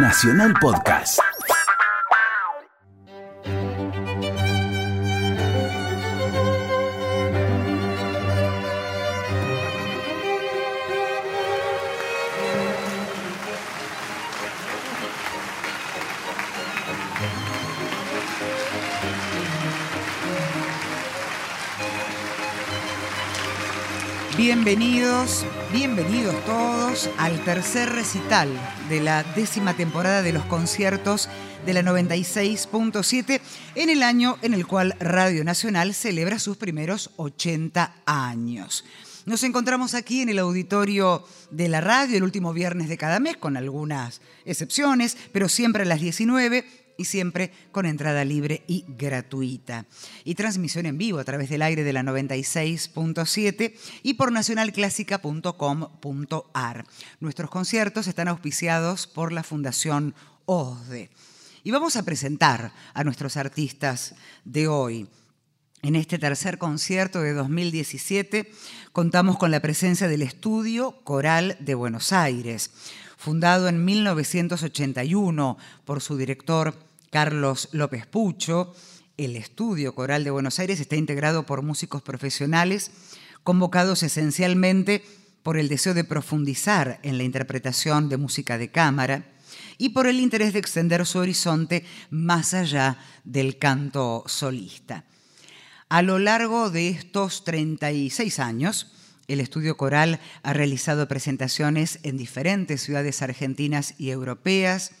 Nacional Podcast. Bienvenidos, bienvenidos todos al tercer recital de la décima temporada de los conciertos de la 96.7 en el año en el cual Radio Nacional celebra sus primeros 80 años. Nos encontramos aquí en el auditorio de la radio el último viernes de cada mes, con algunas excepciones, pero siempre a las 19 y siempre con entrada libre y gratuita. Y transmisión en vivo a través del aire de la 96.7 y por nacionalclásica.com.ar. Nuestros conciertos están auspiciados por la Fundación OSDE. Y vamos a presentar a nuestros artistas de hoy. En este tercer concierto de 2017 contamos con la presencia del Estudio Coral de Buenos Aires, fundado en 1981 por su director Carlos López Pucho. El estudio coral de Buenos Aires está integrado por músicos profesionales convocados esencialmente por el deseo de profundizar en la interpretación de música de cámara y por el interés de extender su horizonte más allá del canto solista. A lo largo de estos 36 años, el estudio coral ha realizado presentaciones en diferentes ciudades argentinas y europeas,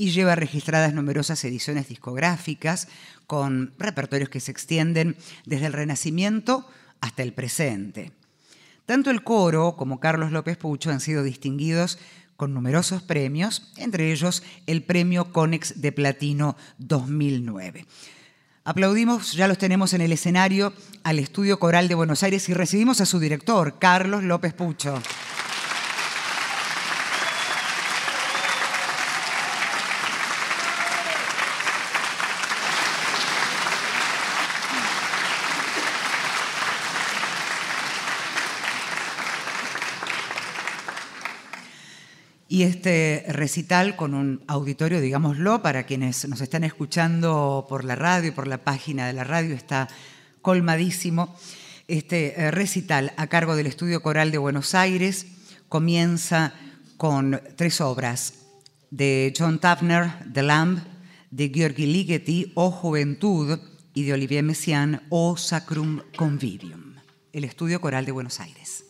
y lleva registradas numerosas ediciones discográficas con repertorios que se extienden desde el Renacimiento hasta el presente. Tanto el coro como Carlos López Pucho han sido distinguidos con numerosos premios, entre ellos el Premio Conex de Platino 2009. Aplaudimos, ya los tenemos en el escenario, al Estudio Coral de Buenos Aires y recibimos a su director, Carlos López Pucho. Y este recital con un auditorio, digámoslo, para quienes nos están escuchando por la radio por la página de la radio, está colmadísimo. Este eh, recital a cargo del Estudio Coral de Buenos Aires comienza con tres obras de John Tafner, The Lamb, de Georgi Ligeti, O Juventud, y de Olivier Messiaen, O Sacrum Convivium. El Estudio Coral de Buenos Aires.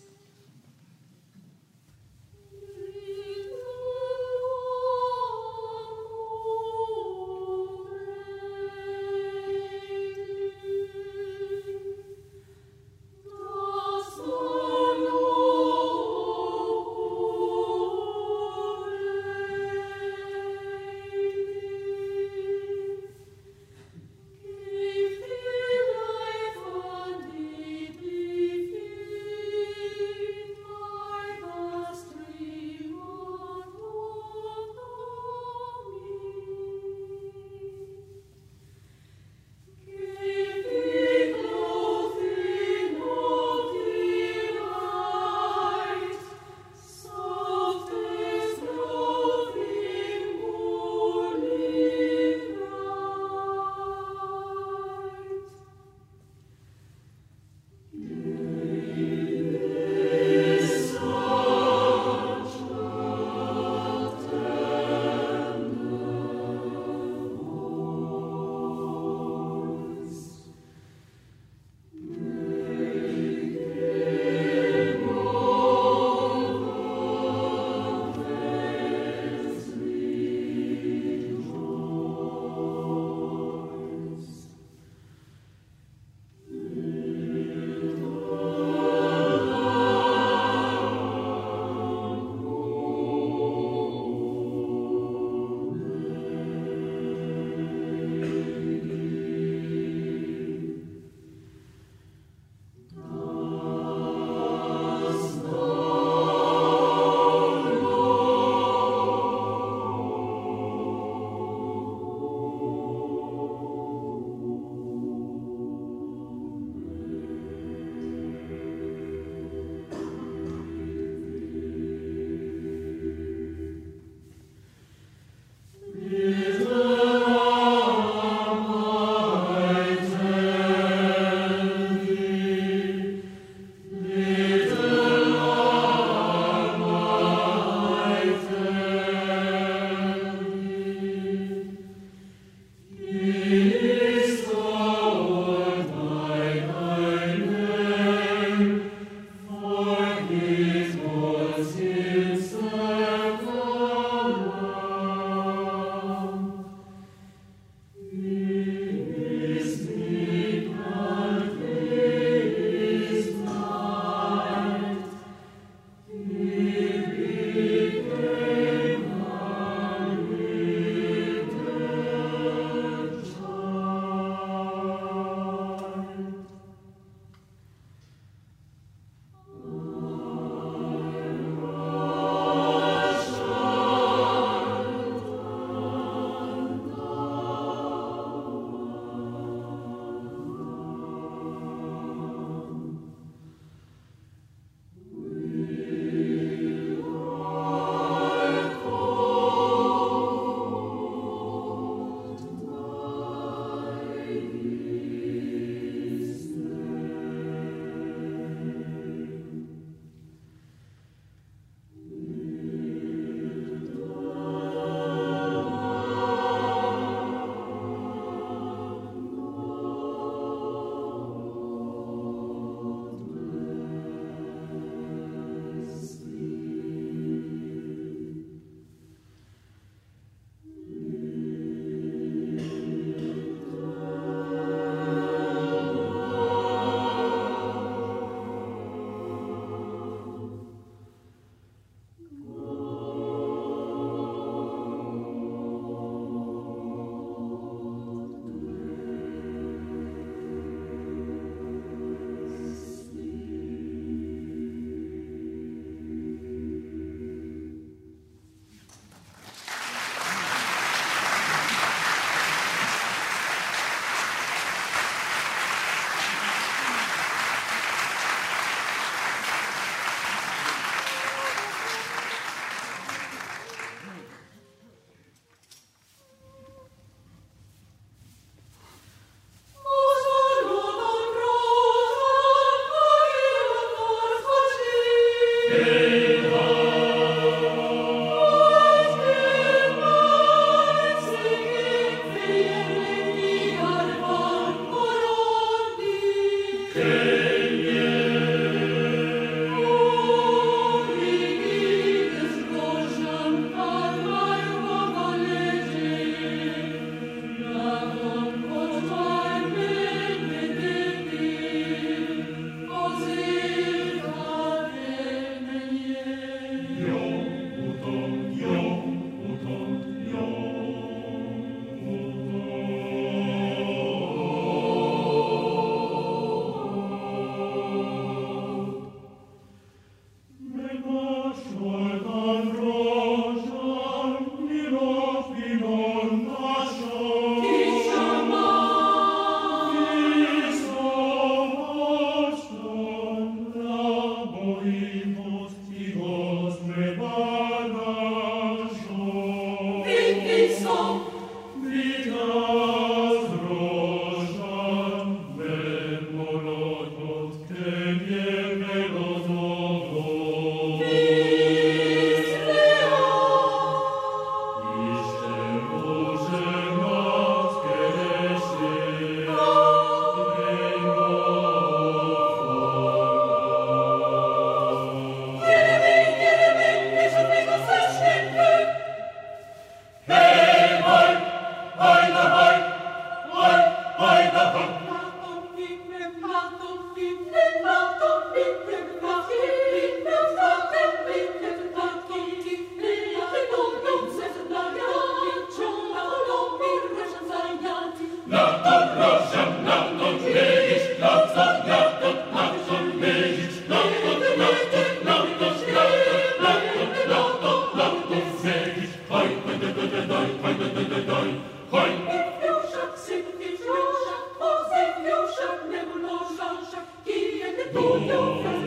Victoria.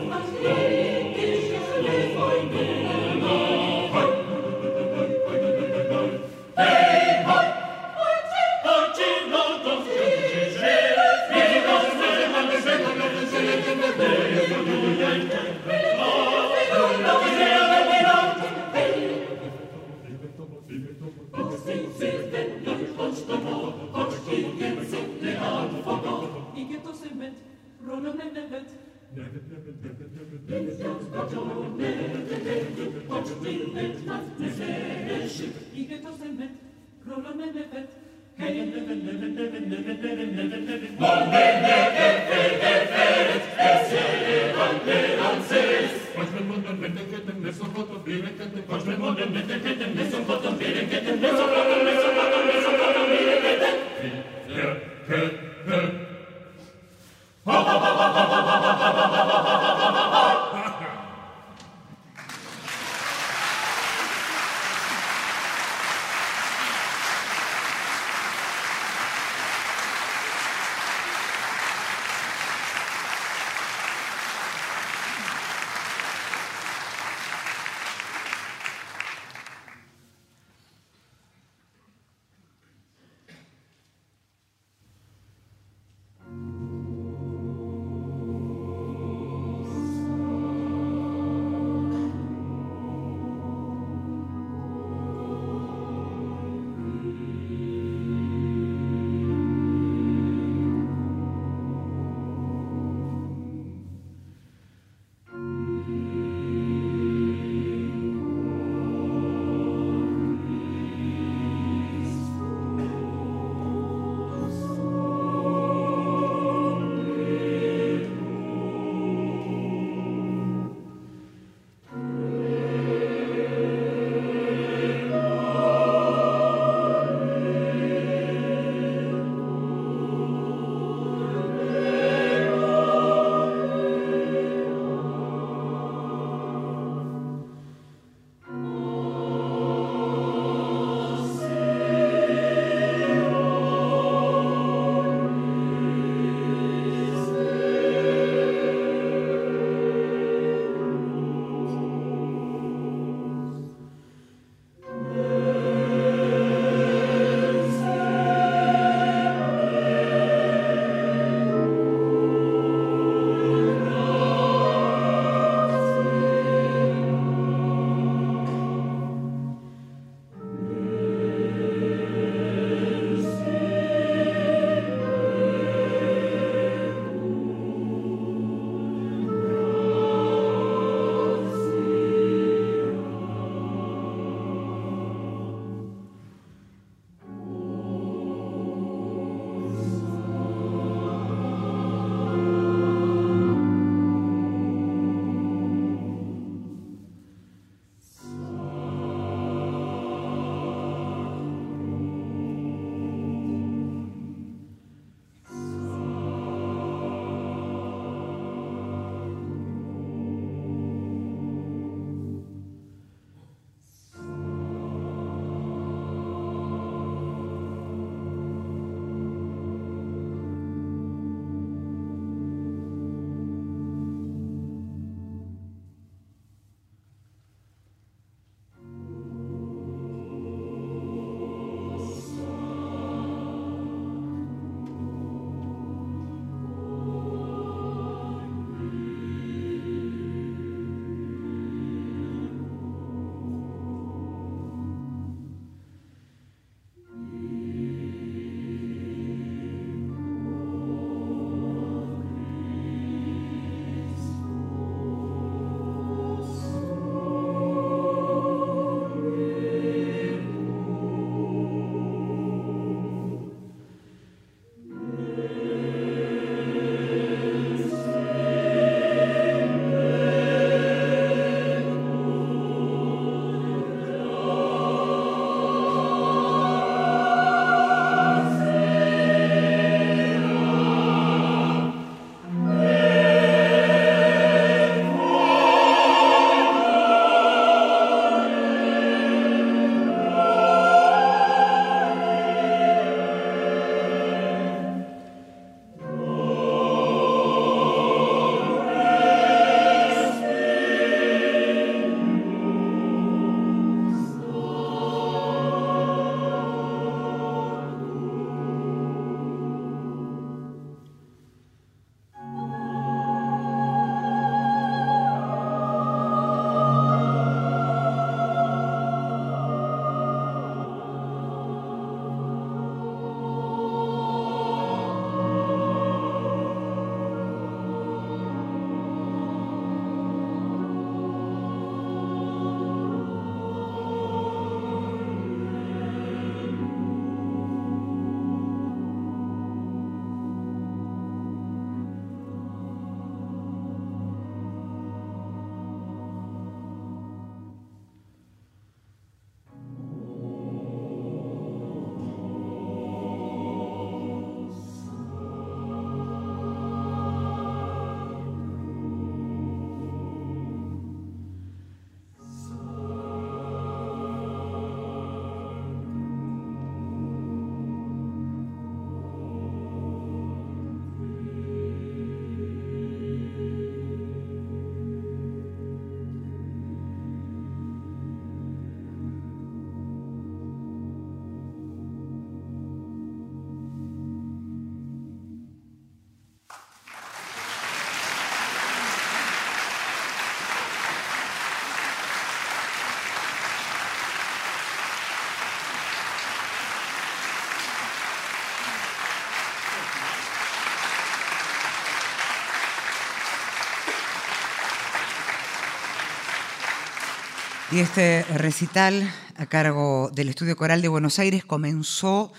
Y este recital a cargo del Estudio Coral de Buenos Aires comenzó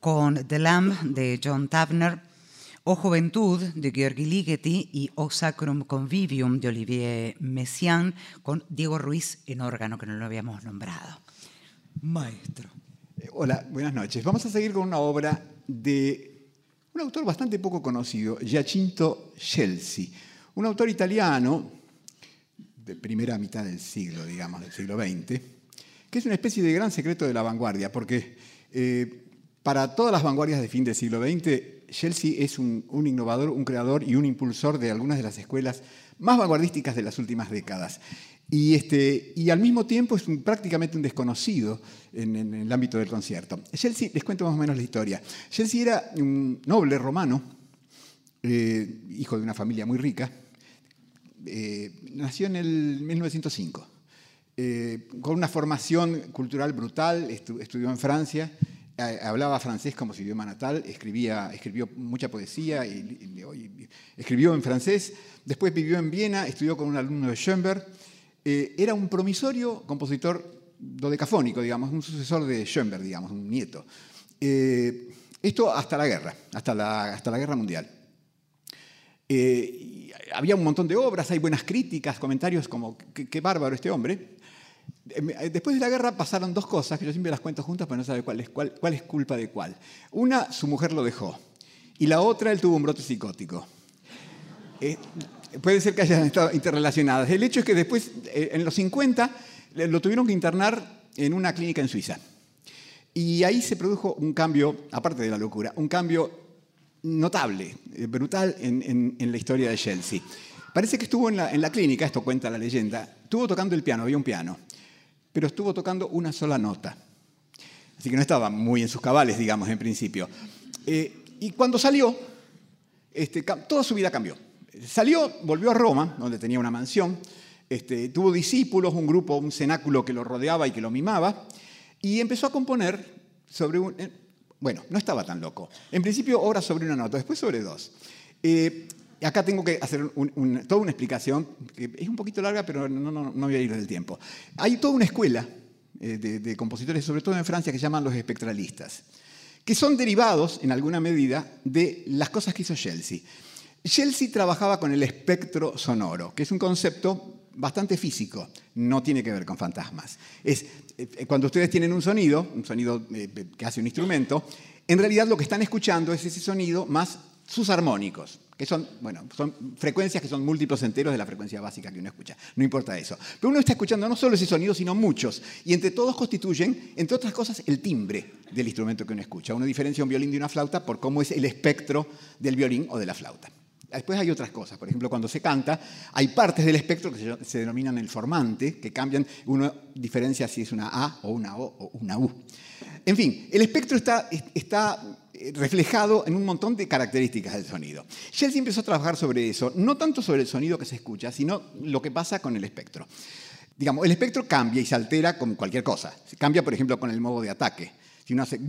con The Lamb de John Tavner, O Juventud de Georgi Ligeti y O Sacrum Convivium de Olivier Messiaen con Diego Ruiz en órgano, que no lo habíamos nombrado. Maestro. Eh, hola, buenas noches. Vamos a seguir con una obra de un autor bastante poco conocido, Giacinto Scelsi, un autor italiano de primera mitad del siglo, digamos, del siglo XX, que es una especie de gran secreto de la vanguardia, porque eh, para todas las vanguardias de fin del siglo XX, Chelsea es un, innovador, un creador y un impulsor de algunas de las escuelas más vanguardísticas de las últimas décadas. Y, este, y al mismo tiempo es prácticamente un desconocido en, el ámbito del concierto. Chelsea, les cuento más o menos la historia. Chelsea era un noble romano, eh, hijo de una familia muy rica, eh, nació en el 1905, eh, con una formación cultural brutal, estudió en Francia, hablaba francés como su idioma natal, escribía, escribió mucha poesía, y, escribió en francés, después vivió en Viena, estudió con un alumno de Schoenberg, eh, era un promisorio compositor dodecafónico, digamos, un sucesor de Schoenberg, digamos, un nieto. esto hasta la guerra, hasta la, hasta la guerra mundial había un montón de obras, hay buenas críticas, comentarios como qué, bárbaro este hombre. Eh, después de la guerra pasaron dos cosas que yo siempre las cuento juntas, pero no sabe cuál es, cuál, es culpa de cuál. Una, su mujer lo dejó. Y la otra, él tuvo un brote psicótico. Eh, puede ser que hayan estado interrelacionadas. El hecho es que después, eh, en los 50, lo tuvieron que internar en una clínica en Suiza. Y ahí se produjo un cambio, aparte de la locura, un cambio notable, eh, brutal en, la historia de Chelsea. Parece que estuvo en la, clínica, esto cuenta la leyenda, estuvo tocando el piano, había un piano, pero estuvo tocando una sola nota. Así que no estaba muy en sus cabales, digamos, en principio. Eh, y cuando salió, este, toda su vida cambió. Salió, volvió a Roma, donde tenía una mansión, este, tuvo discípulos, un grupo, un cenáculo que lo rodeaba y que lo mimaba, y empezó a componer sobre un, bueno, no estaba tan loco. En principio, obras sobre una nota, después sobre dos. Eh, acá tengo que hacer toda una explicación, que es un poquito larga, pero no, no, voy a ir del tiempo. Hay toda una escuela eh, de, compositores, sobre todo en Francia, que llaman los espectralistas, que son derivados, en alguna medida, de las cosas que hizo Chelsea. Chelsea trabajaba con el espectro sonoro, que es un concepto bastante físico, no tiene que ver con fantasmas. Es eh, cuando ustedes tienen un sonido, un sonido eh, que hace un instrumento, en realidad lo que están escuchando es ese sonido más sus armónicos, que son, bueno, son frecuencias que son múltiplos enteros de la frecuencia básica que uno escucha. No importa eso. Pero uno está escuchando no solo ese sonido, sino muchos. Y entre todos constituyen, entre otras cosas, el timbre del instrumento que uno escucha. Uno diferencia un violín de una flauta por cómo es el espectro del violín o de la flauta. Después hay otras cosas, por ejemplo, cuando se canta, hay partes del espectro que se, denominan el formante, que cambian, uno diferencia si es una A o una O o una U. En fin, el espectro está, eh, reflejado en un montón de características del sonido. Chelsea empezó a trabajar sobre eso, no tanto sobre el sonido que se escucha, sino lo que pasa con el espectro. Digamos, el espectro cambia y se altera con cualquier cosa. Se cambia, por ejemplo, con el modo de ataque. Si uno hace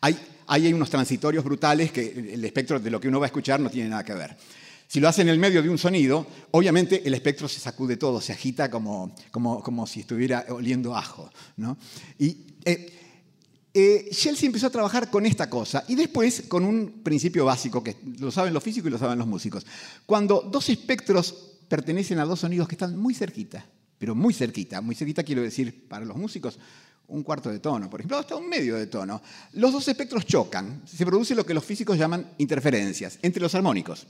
hay ahí hay unos transitorios brutales que el espectro de lo que uno va a escuchar no tiene nada que ver. Si lo hace en el medio de un sonido, obviamente el espectro se sacude todo, se agita como, como, como si estuviera oliendo ajo. ¿no? Y eh, eh, Chelsea empezó a trabajar con esta cosa y después con un principio básico que lo saben los físicos y lo saben los músicos. Cuando dos espectros pertenecen a dos sonidos que están muy cerquita, pero muy cerquita, muy cerquita quiero decir para los músicos, un cuarto de tono, por ejemplo, hasta un medio de tono. Los dos espectros chocan, se produce lo que los físicos llaman interferencias entre los armónicos.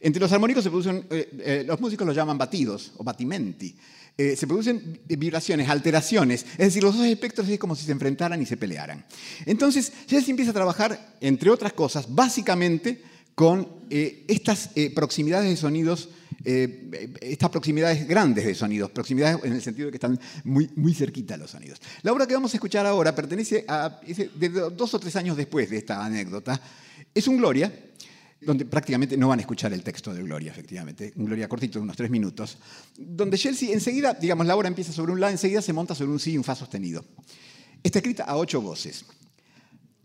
Entre los armónicos se producen, eh, eh, los músicos los llaman batidos o batimenti. Eh, se producen vibraciones, alteraciones, es decir, los dos espectros es como si se enfrentaran y se pelearan. Entonces, ya se empieza a trabajar, entre otras cosas, básicamente con estas proximidades de sonidos eh, estas proximidades grandes de sonidos, proximidades en el sentido de que están muy, muy cerquita los sonidos. La obra que vamos a escuchar ahora pertenece a dos o tres años después de esta anécdota. Es un Gloria, donde prácticamente no van a escuchar el texto de Gloria, efectivamente, un Gloria cortito de unos tres minutos, donde Chelsea enseguida, digamos, la obra empieza sobre un la, enseguida se monta sobre un si y un fa sostenido. Está escrita a ocho voces.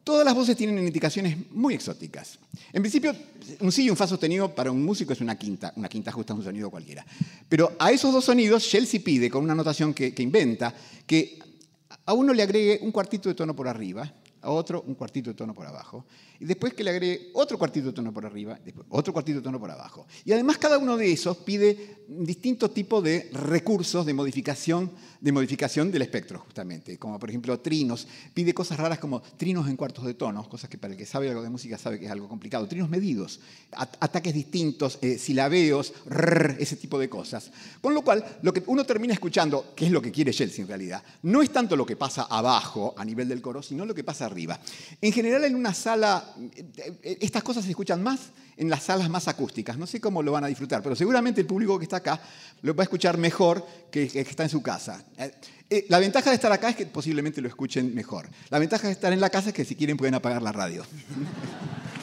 Todas las voces tienen indicaciones muy exóticas. En principio, un sí y un fa sostenido para un músico es una quinta, una quinta justa es un sonido cualquiera. Pero a esos dos sonidos, Chelsea pide, con una notación que, que inventa, que a uno le agregue un cuartito de tono por arriba, a otro un cuartito de tono por abajo, y después que le agregue otro cuartito de tono por arriba, después otro cuartito de tono por abajo. Y además cada uno de esos pide distintos tipos de recursos de modificación, de modificación del espectro, justamente, como por ejemplo trinos, pide cosas raras como trinos en cuartos de tono, cosas que para el que sabe algo de música sabe que es algo complicado, trinos medidos, ataques distintos, eh, silabeos, ese tipo de cosas. Con lo cual, lo que uno termina escuchando, que es lo que quiere Chelsea en realidad, no es tanto lo que pasa abajo a nivel del coro, sino lo que pasa En general en una sala estas cosas se escuchan más en las salas más acústicas. No sé cómo lo van a disfrutar, pero seguramente el público que está acá lo va a escuchar mejor que el que está en su casa. Eh, eh, la ventaja de estar acá es que posiblemente lo escuchen mejor. La ventaja de estar en la casa es que si quieren pueden apagar la radio.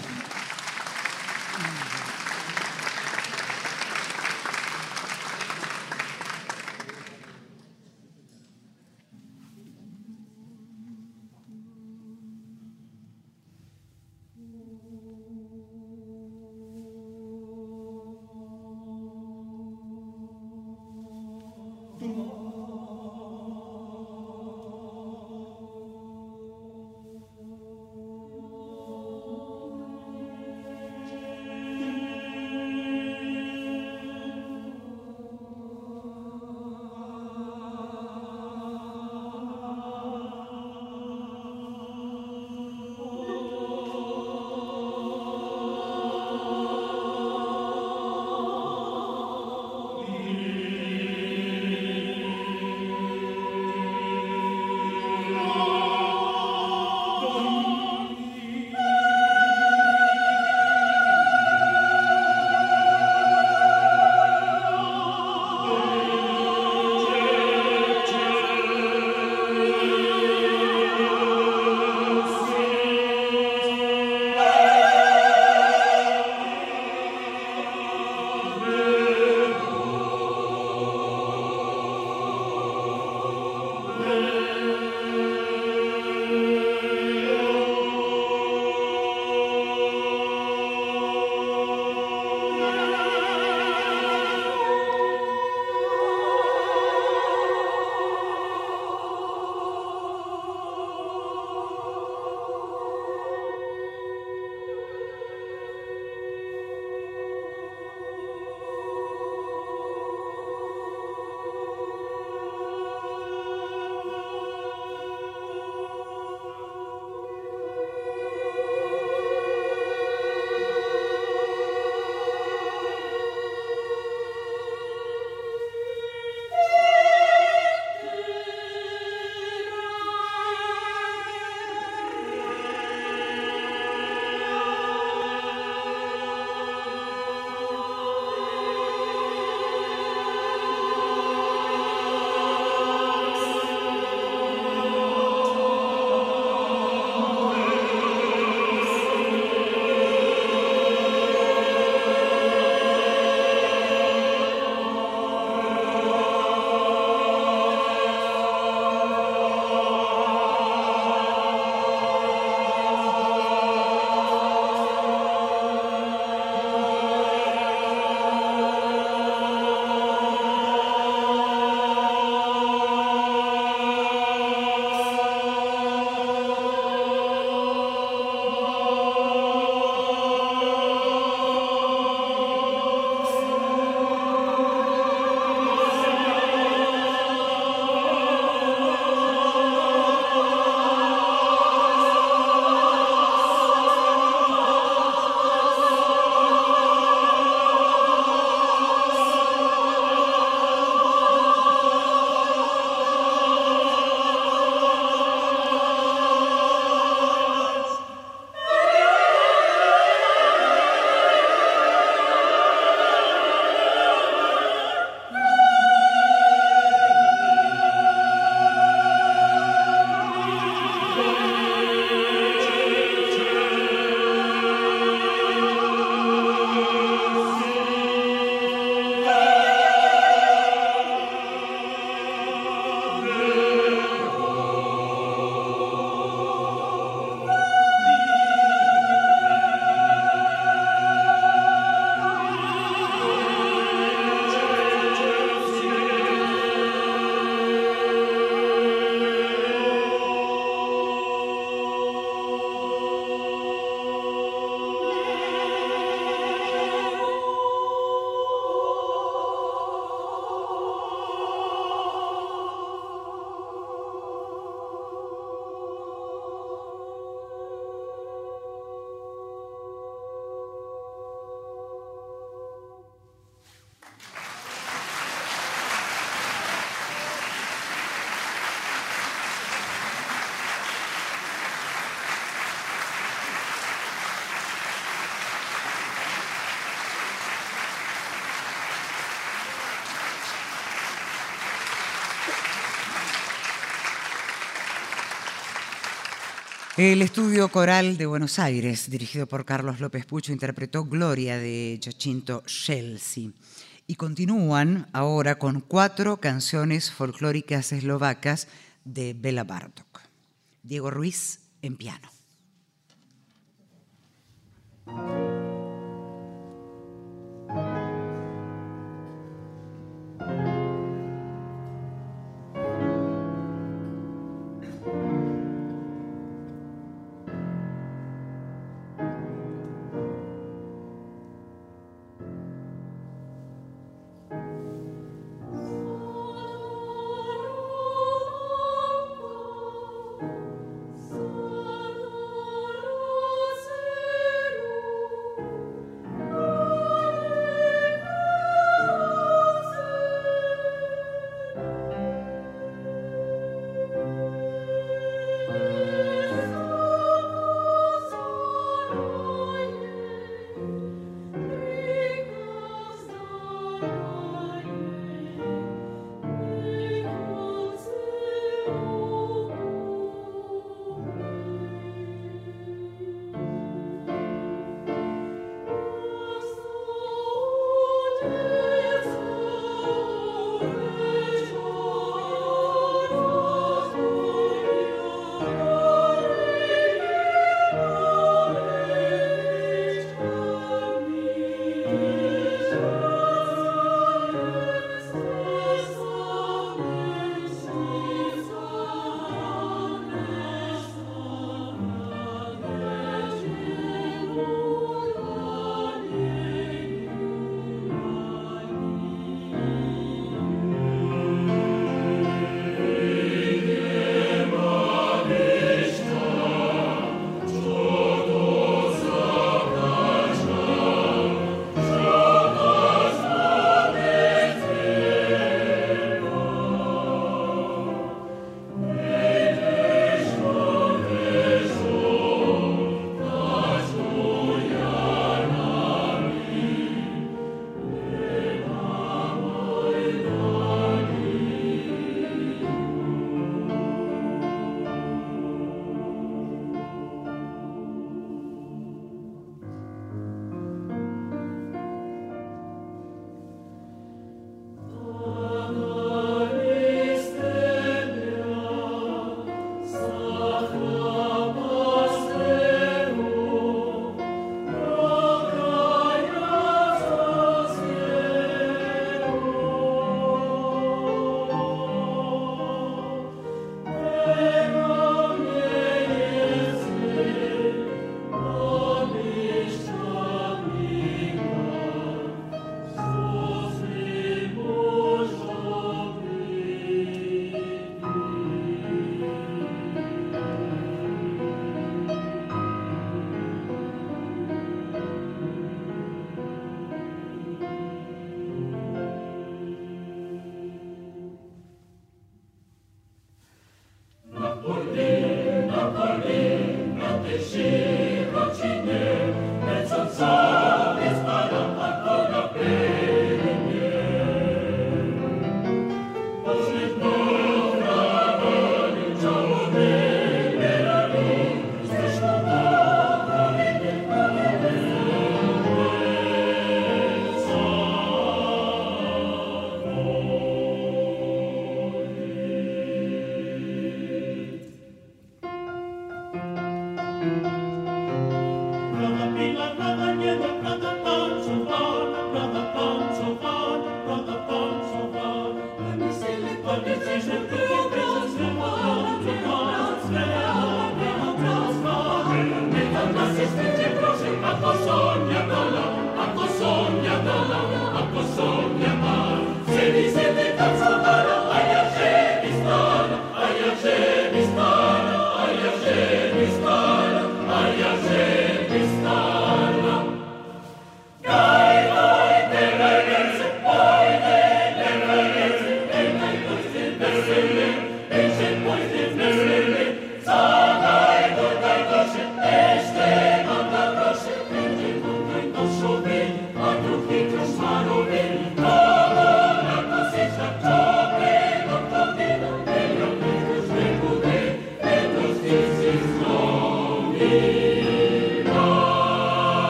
El estudio coral de Buenos Aires, dirigido por Carlos López Pucho, interpretó Gloria de Giacinto Chelsea. Y continúan ahora con cuatro canciones folclóricas eslovacas de Bela Bartok. Diego Ruiz en piano. Hallelujah.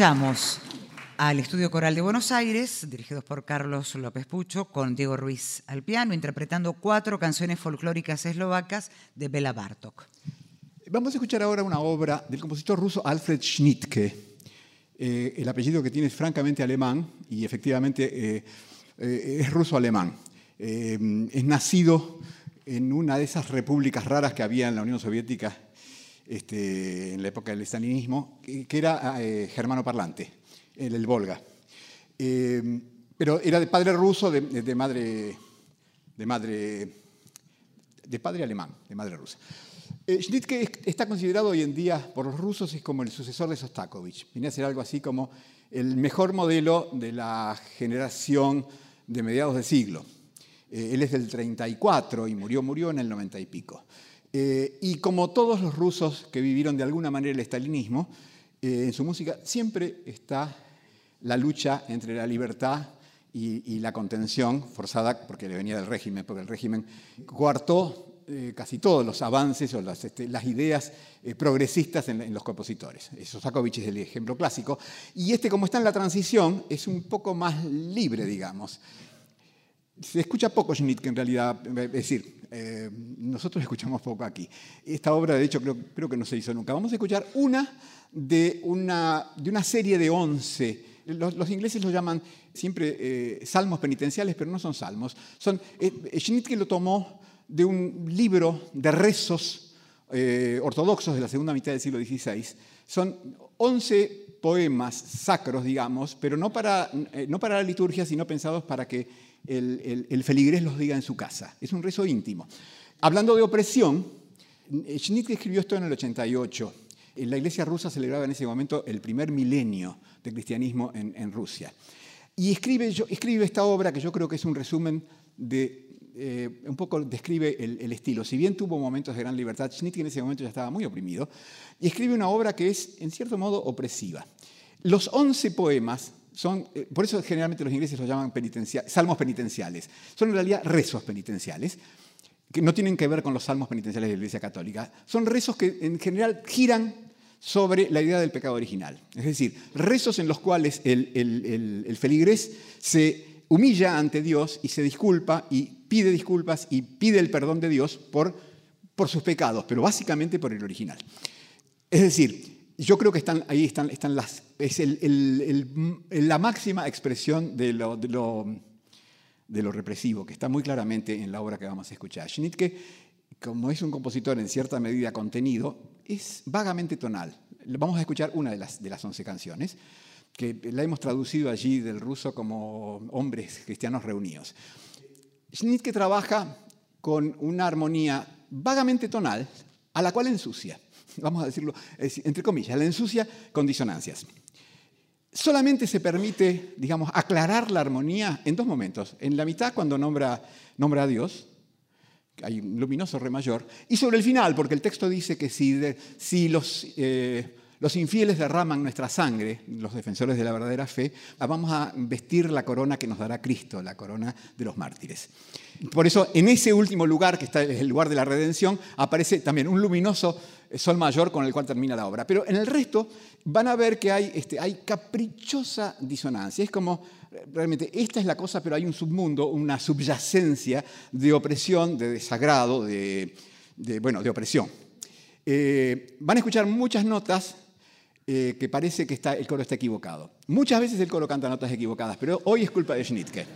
Escuchamos al Estudio Coral de Buenos Aires, dirigidos por Carlos López Pucho, con Diego Ruiz al piano, interpretando cuatro canciones folclóricas eslovacas de Bela Bartok. Vamos a escuchar ahora una obra del compositor ruso Alfred Schnittke. Eh, el apellido que tiene es francamente alemán y efectivamente eh, eh, es ruso-alemán. es nacido en una de esas repúblicas raras que había en la Unión Soviética este, en la época del estalinismo, que, era eh, germano parlante, el, el Volga. Eh, pero era de padre ruso, de, madre, de madre, de padre alemán, de madre rusa. Eh, está considerado hoy en día por los rusos es como el sucesor de Sostakovich. Viene a ser algo así como el mejor modelo de la generación de mediados de siglo. él es del 34 y murió, murió en el 90 y pico. Eh, y como todos los rusos que vivieron de alguna manera el estalinismo, eh, en su música siempre está la lucha entre la libertad y, la contención forzada, porque le venía del régimen, porque el régimen coartó eh, casi todos los avances o las, este, ideas progresistas en, los compositores. Sosakovich es el ejemplo clásico. Y este, como está en la transición, es un poco más libre, digamos. Se escucha poco Schnitt, en realidad, es decir, eh, nosotros escuchamos poco aquí. Esta obra, de hecho, creo, que no se hizo nunca. Vamos a escuchar una de una, serie de once. Los, ingleses lo llaman siempre eh, salmos penitenciales, pero no son salmos. Son, eh, Schnittke lo tomó de un libro de rezos eh, ortodoxos de la segunda mitad del siglo XVI. Son once poemas sacros, digamos, pero no para, no para la liturgia, sino pensados para que el, feligrés los diga en su casa. Es un rezo íntimo. Hablando de opresión, Schnitt escribió esto en el 88. La iglesia rusa celebraba en ese momento el primer milenio de cristianismo en, Rusia. Y escribe, escribe, esta obra que yo creo que es un resumen de, eh, un poco describe el, estilo. Si bien tuvo momentos de gran libertad, Schnitt en ese momento ya estaba muy oprimido, y escribe una obra que es, en cierto modo, opresiva. Los once poemas son, eh, por eso generalmente los ingleses los llaman salmos penitenciales. Son en realidad rezos penitenciales, que no tienen que ver con los salmos penitenciales de la Iglesia Católica. Son rezos que en general giran sobre la idea del pecado original. Es decir, rezos en los cuales el, el, feligrés se humilla ante Dios y se disculpa y pide disculpas y pide el perdón de Dios por, por sus pecados, pero básicamente por el original. Es decir, yo creo que ahí están, las, es la máxima expresión de lo, represivo, que está muy claramente en la obra que vamos a escuchar. Schnittke, como es un compositor en cierta medida contenido, es vagamente tonal. Vamos a escuchar una de las, de las once canciones, que la hemos traducido allí del ruso como hombres cristianos reunidos. Schnittke trabaja con una armonía vagamente tonal, a la cual ensucia vamos a decirlo entre comillas, la ensucia con disonancias. Solamente se permite, digamos, aclarar la armonía en dos momentos. En la mitad, cuando nombra, a Dios, hay un luminoso re mayor, y sobre el final, porque el texto dice que si, si los, eh, los infieles derraman nuestra sangre, los defensores de la verdadera fe, vamos a vestir la corona que nos dará Cristo, la corona de los mártires. Por eso, en ese último lugar, que está el lugar de la redención, aparece también un luminoso sol mayor con el cual termina la obra. Pero en el resto van a ver que hay, este, hay caprichosa disonancia. Es como, realmente, esta es la cosa, pero hay un submundo, una subyacencia de opresión, de desagrado, de, bueno, de opresión. Eh, van a escuchar muchas notas eh, que parece que está, el coro está equivocado. Muchas veces el coro canta notas equivocadas, pero hoy es culpa de Schnittke.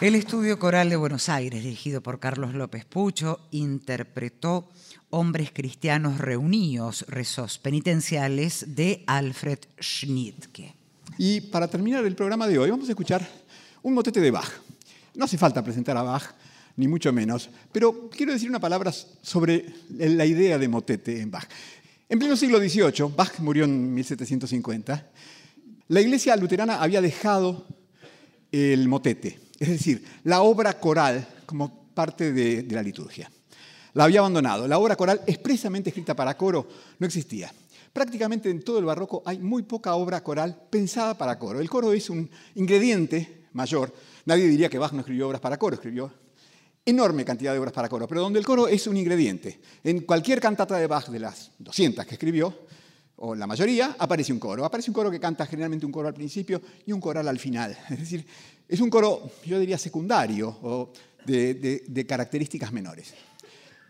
El Estudio Coral de Buenos Aires, dirigido por Carlos López Pucho, interpretó Hombres Cristianos Reunidos, rezos penitenciales de Alfred Schnittke. Y para terminar el programa de hoy vamos a escuchar un motete de Bach. No hace falta presentar a Bach, ni mucho menos, pero quiero decir unas palabras sobre la idea de motete en Bach. En pleno siglo XVIII, Bach murió en 1750, la iglesia luterana había dejado el motete es decir, la obra coral como parte de, la liturgia. La había abandonado. La obra coral expresamente escrita para coro no existía. Prácticamente en todo el barroco hay muy poca obra coral pensada para coro. El coro es un ingrediente mayor. Nadie diría que Bach no escribió obras para coro, escribió enorme cantidad de obras para coro, pero donde el coro es un ingrediente. En cualquier cantata de Bach, de las 200 que escribió, o la mayoría, aparece un coro. Aparece un coro que canta generalmente un coro al principio y un coral al final. Es decir, es un coro, yo diría, secundario o de, características menores.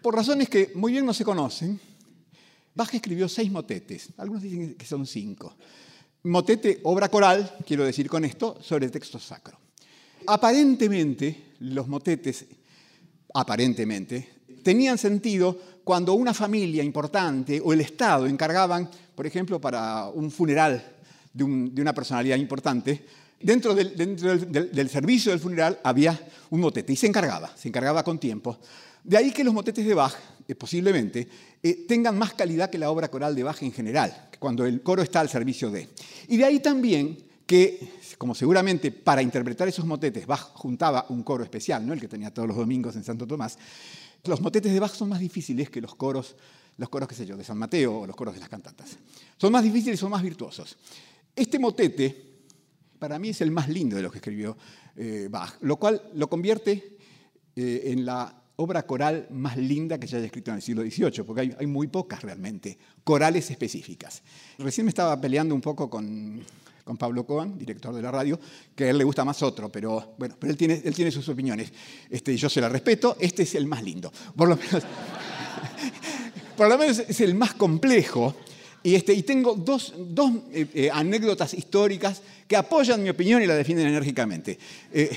Por razones que muy bien no se conocen, Bach escribió seis motetes, algunos dicen que son cinco. Motete, obra coral, quiero decir con esto, sobre texto sacro. Aparentemente, los motetes, aparentemente, tenían sentido cuando una familia importante o el Estado encargaban, por ejemplo, para un funeral de una personalidad importante, Dentro, del, servicio del funeral había un motete y se encargaba, se encargaba con tiempo. De ahí que los motetes de Bach, eh, posiblemente, eh, tengan más calidad que la obra coral de Bach en general, cuando el coro está al servicio de. Y de ahí también que, como seguramente para interpretar esos motetes Bach juntaba un coro especial, ¿no? el que tenía todos los domingos en Santo Tomás, los motetes de Bach son más difíciles que los coros, los coros, qué sé yo, de San Mateo o los coros de las cantatas. Son más difíciles y son más virtuosos. Este motete para mí es el más lindo de los que escribió eh, Bach, lo cual lo convierte eh, en la obra coral más linda que se haya escrito en el siglo XVIII, porque hay, muy pocas realmente, corales específicas. Recién me estaba peleando un poco con, Pablo Cohen, director de la radio, que a él le gusta más otro, pero bueno, pero él tiene, él tiene sus opiniones. Este, yo se la respeto, este es el más lindo. Por lo menos, por lo menos es el más complejo y, este, y tengo dos, eh, eh, anécdotas históricas que apoyan mi opinión y la defienden enérgicamente. Eh,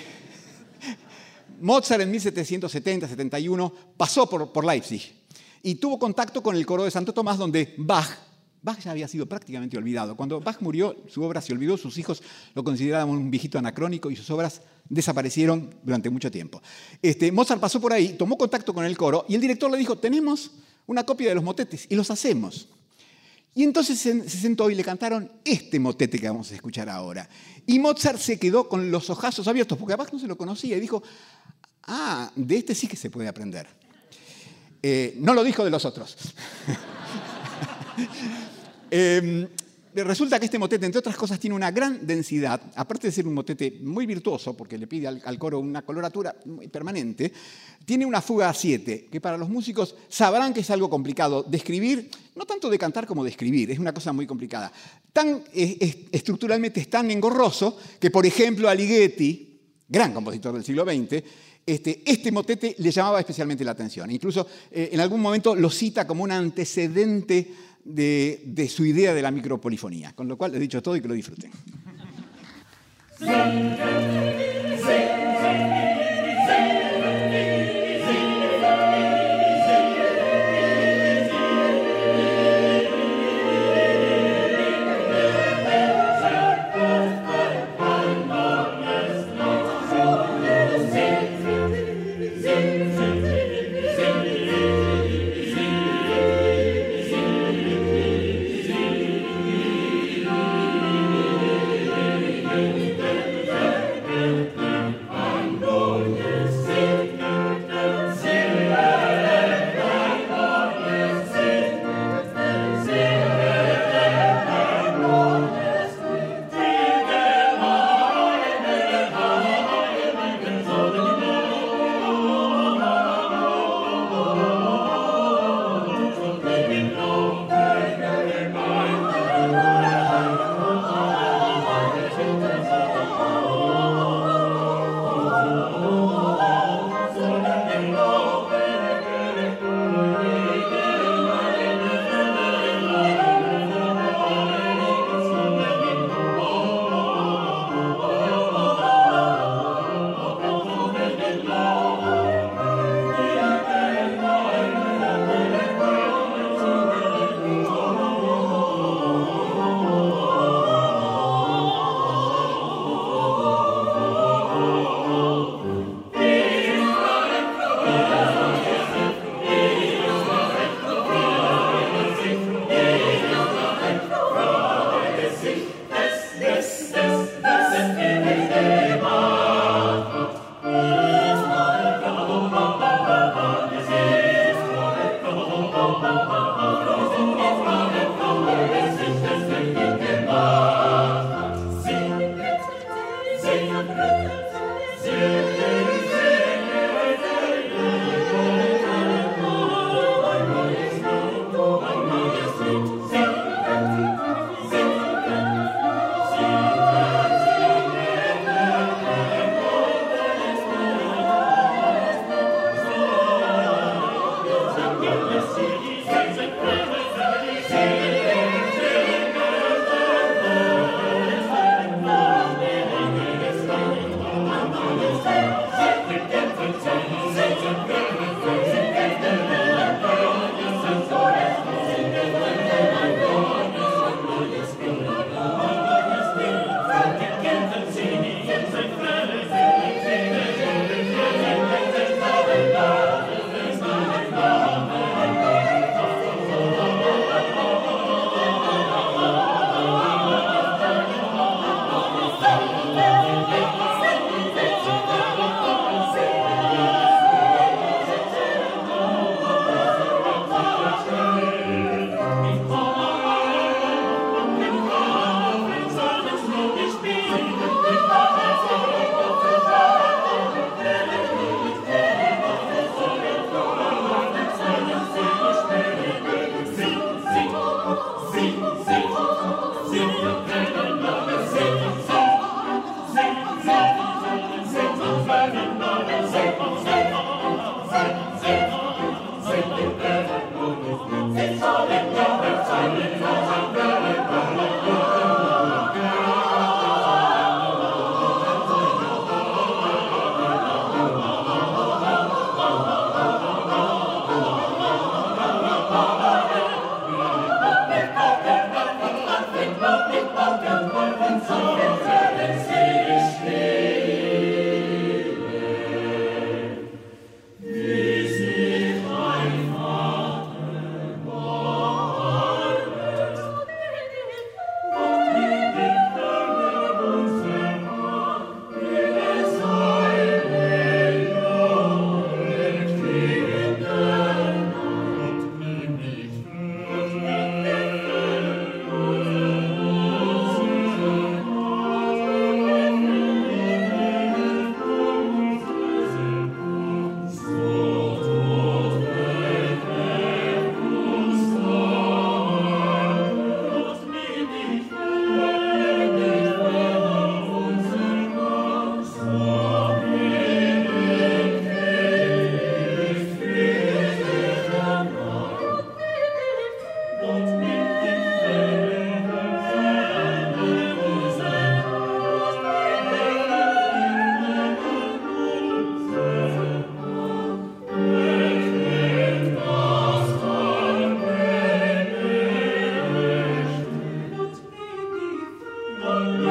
Mozart en 1770-71 pasó por, por Leipzig y tuvo contacto con el coro de Santo Tomás donde Bach, Bach ya había sido prácticamente olvidado. Cuando Bach murió, su obra se olvidó, sus hijos lo consideraban un viejito anacrónico y sus obras desaparecieron durante mucho tiempo. Este, Mozart pasó por ahí, tomó contacto con el coro y el director le dijo, tenemos una copia de los motetes y los hacemos. Y entonces se sentó y le cantaron este motete que vamos a escuchar ahora. Y Mozart se quedó con los ojazos abiertos, porque además no se lo conocía, y dijo, ah, de este sí que se puede aprender. Eh, no lo dijo de los otros. Em, resulta que este motete, entre otras cosas, tiene una gran densidad, aparte de ser un motete muy virtuoso, porque le pide al, coro una coloratura permanente, tiene una fuga a siete, que para los músicos sabrán que es algo complicado de escribir no tanto de cantar como de escribir, es una cosa muy complicada. Tan, estructuralmente es tan engorroso que, por ejemplo, Alighieri, gran compositor del siglo XX, este, este, motete le llamaba especialmente la atención. Incluso eh, en algún momento lo cita como un antecedente de, su idea de la micropolifonía. Con lo cual, he dicho todo y que lo disfruten.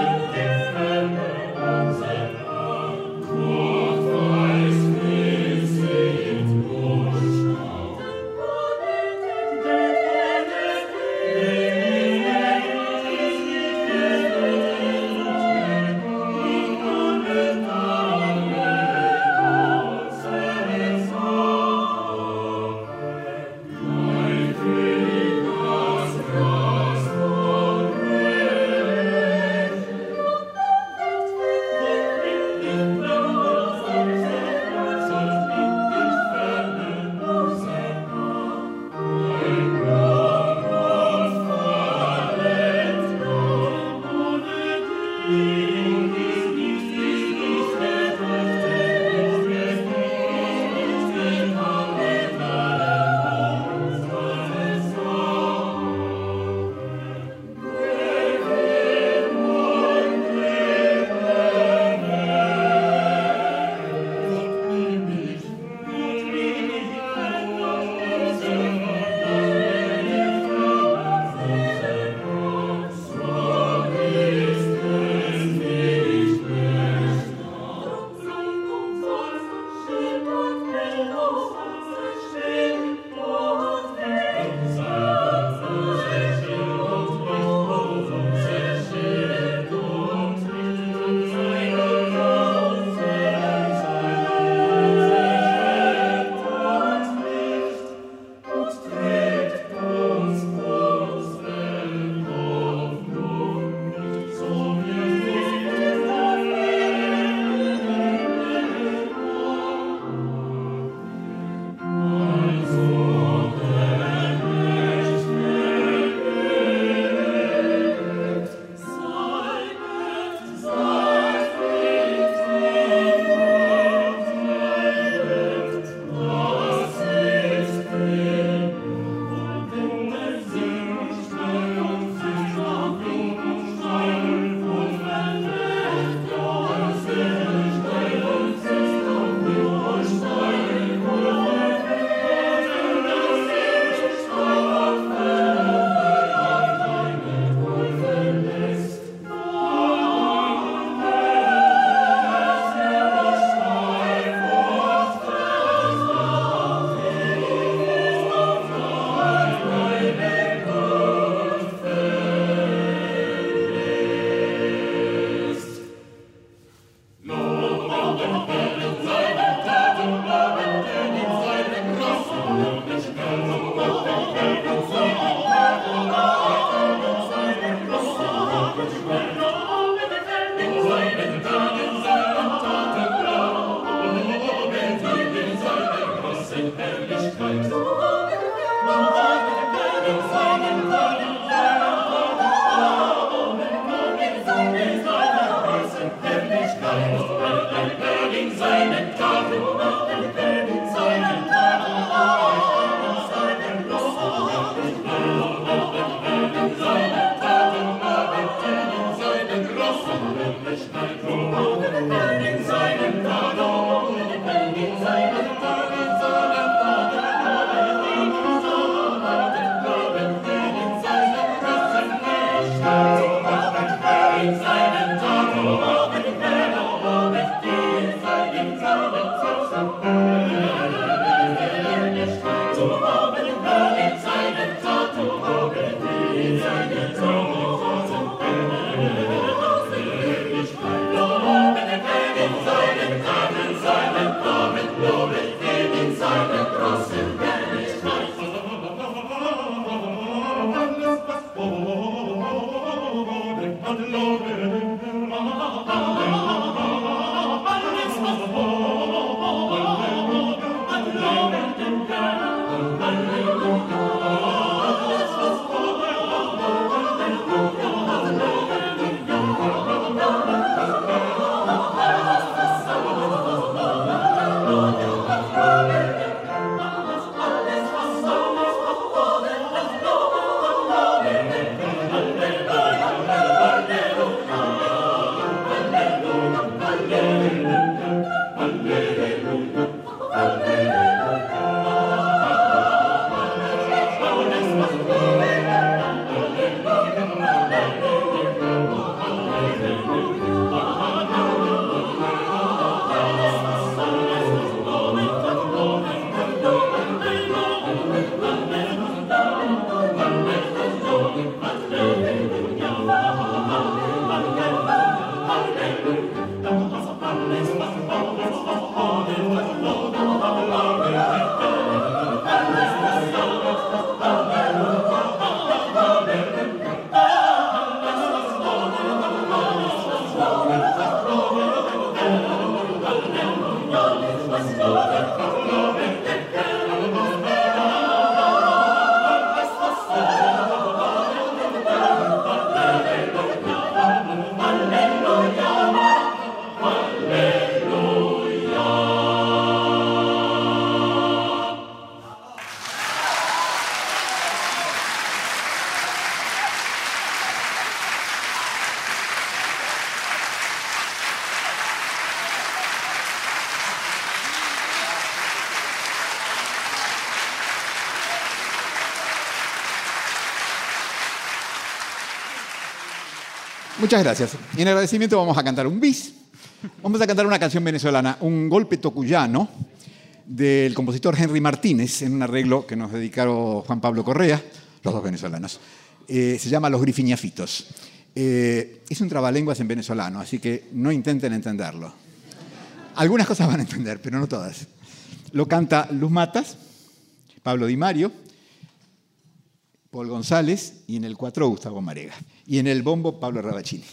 birthday. Zion, Muchas gracias. En agradecimiento vamos a cantar un bis. Vamos a cantar una canción venezolana, un golpe tocuyano del compositor Henry Martínez, en un arreglo que nos dedicaron Juan Pablo Correa, los dos venezolanos. Eh, se llama Los Grifiñafitos. Eh, es un trabalenguas en venezolano, así que no intenten entenderlo. Algunas cosas van a entender, pero no todas. Lo canta Luz Matas, Pablo Di Mario, Paul González y en el cuatro Gustavo Marega. Y en el bombo Pablo Rabachini.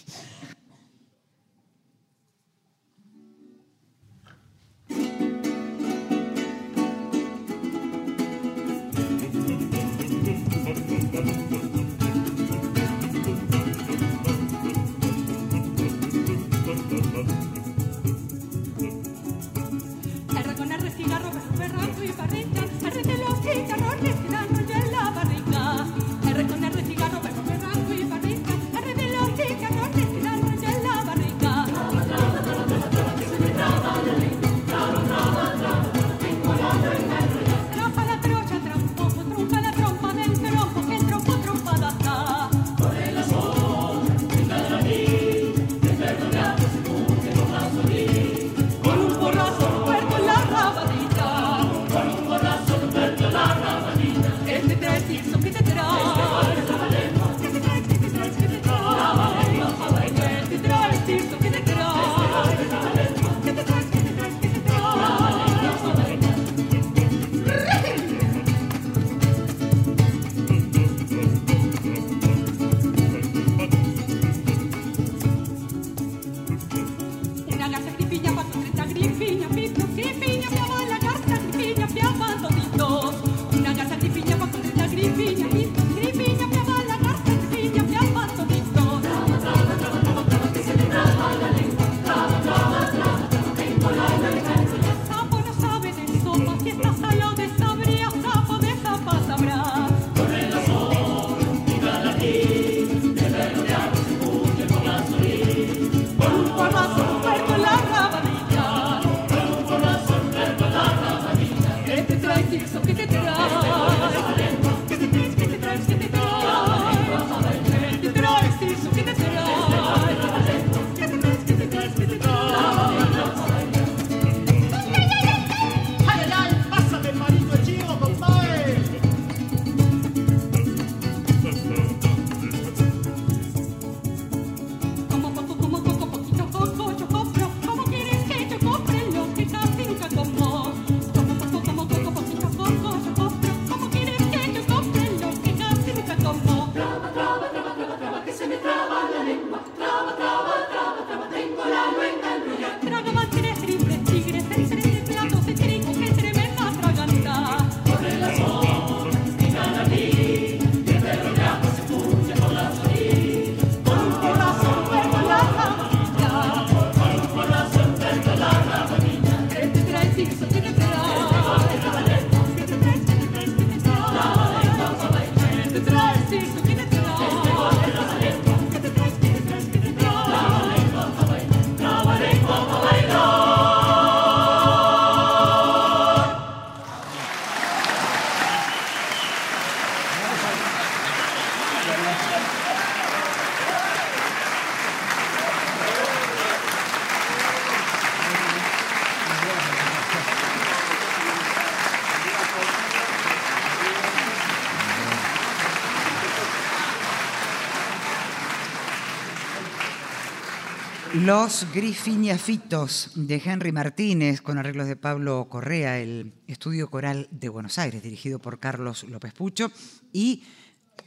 Los Grifiniafitos de Henry Martínez, con arreglos de Pablo Correa, el estudio coral de Buenos Aires, dirigido por Carlos López Pucho. Y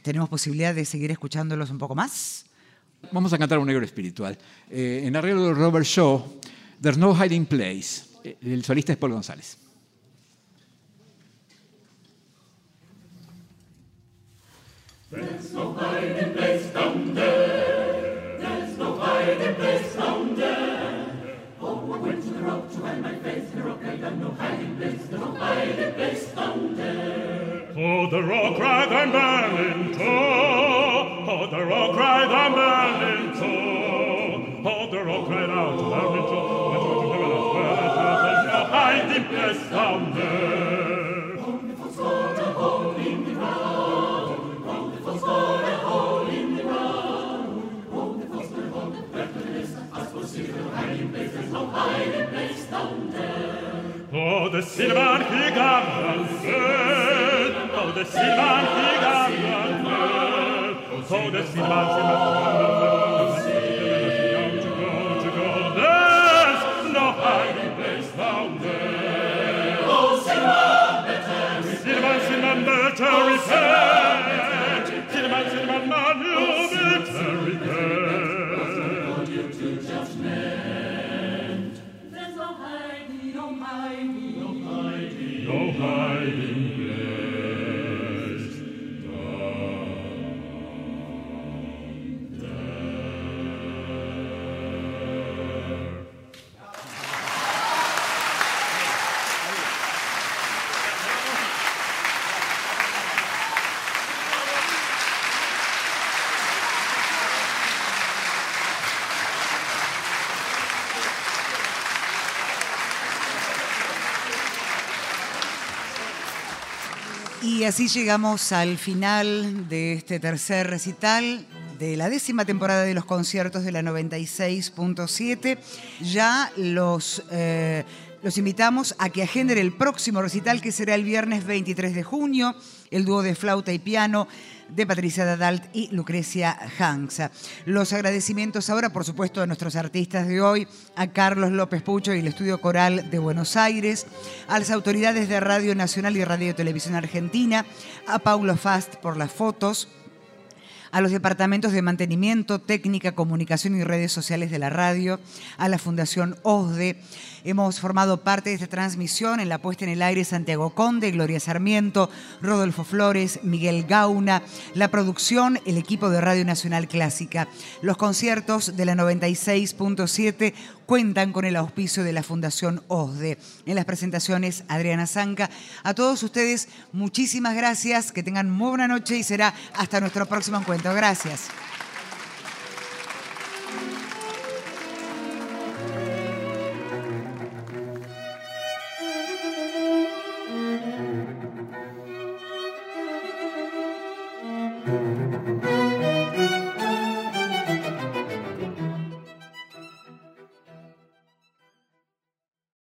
tenemos posibilidad de seguir escuchándolos un poco más. Vamos a cantar un negro espiritual. Eh, en arreglo de Robert Shaw, There's No Hiding Place. Eh, El solista es Paul González. Oh, the rock cry than Berlin tall. Oh, the rock cry than Berlin tall. Oh, the rock cried out, Berlin tall. What would you do with a bird? Oh, hide him, bless down there. Silvan Higaransen, oh, the Silvan Higaransen, oh, the Silvan Y así llegamos al final de este tercer recital de la décima temporada de los conciertos de la 96.7. Ya los, eh, los invitamos a que agenden el próximo recital que será el viernes 23 de junio, el dúo de flauta y piano de Patricia Dadalt y Lucrecia Hanks. Los agradecimientos ahora, por supuesto, a nuestros artistas de hoy, a Carlos López Pucho y el Estudio Coral de Buenos Aires, a las autoridades de Radio Nacional y Radio Televisión Argentina, a Paulo Fast por las fotos, a los departamentos de mantenimiento, técnica, comunicación y redes sociales de la radio, a la Fundación OSDE. Hemos formado parte de esta transmisión en la puesta en el aire Santiago Conde, Gloria Sarmiento, Rodolfo Flores, Miguel Gauna, la producción, el equipo de Radio Nacional Clásica. Los conciertos de la 96.7 cuentan con el auspicio de la Fundación OSDE. En las presentaciones, Adriana Zanca. A todos ustedes, muchísimas gracias, que tengan muy buena noche y será hasta nuestro próximo encuentro. Gracias.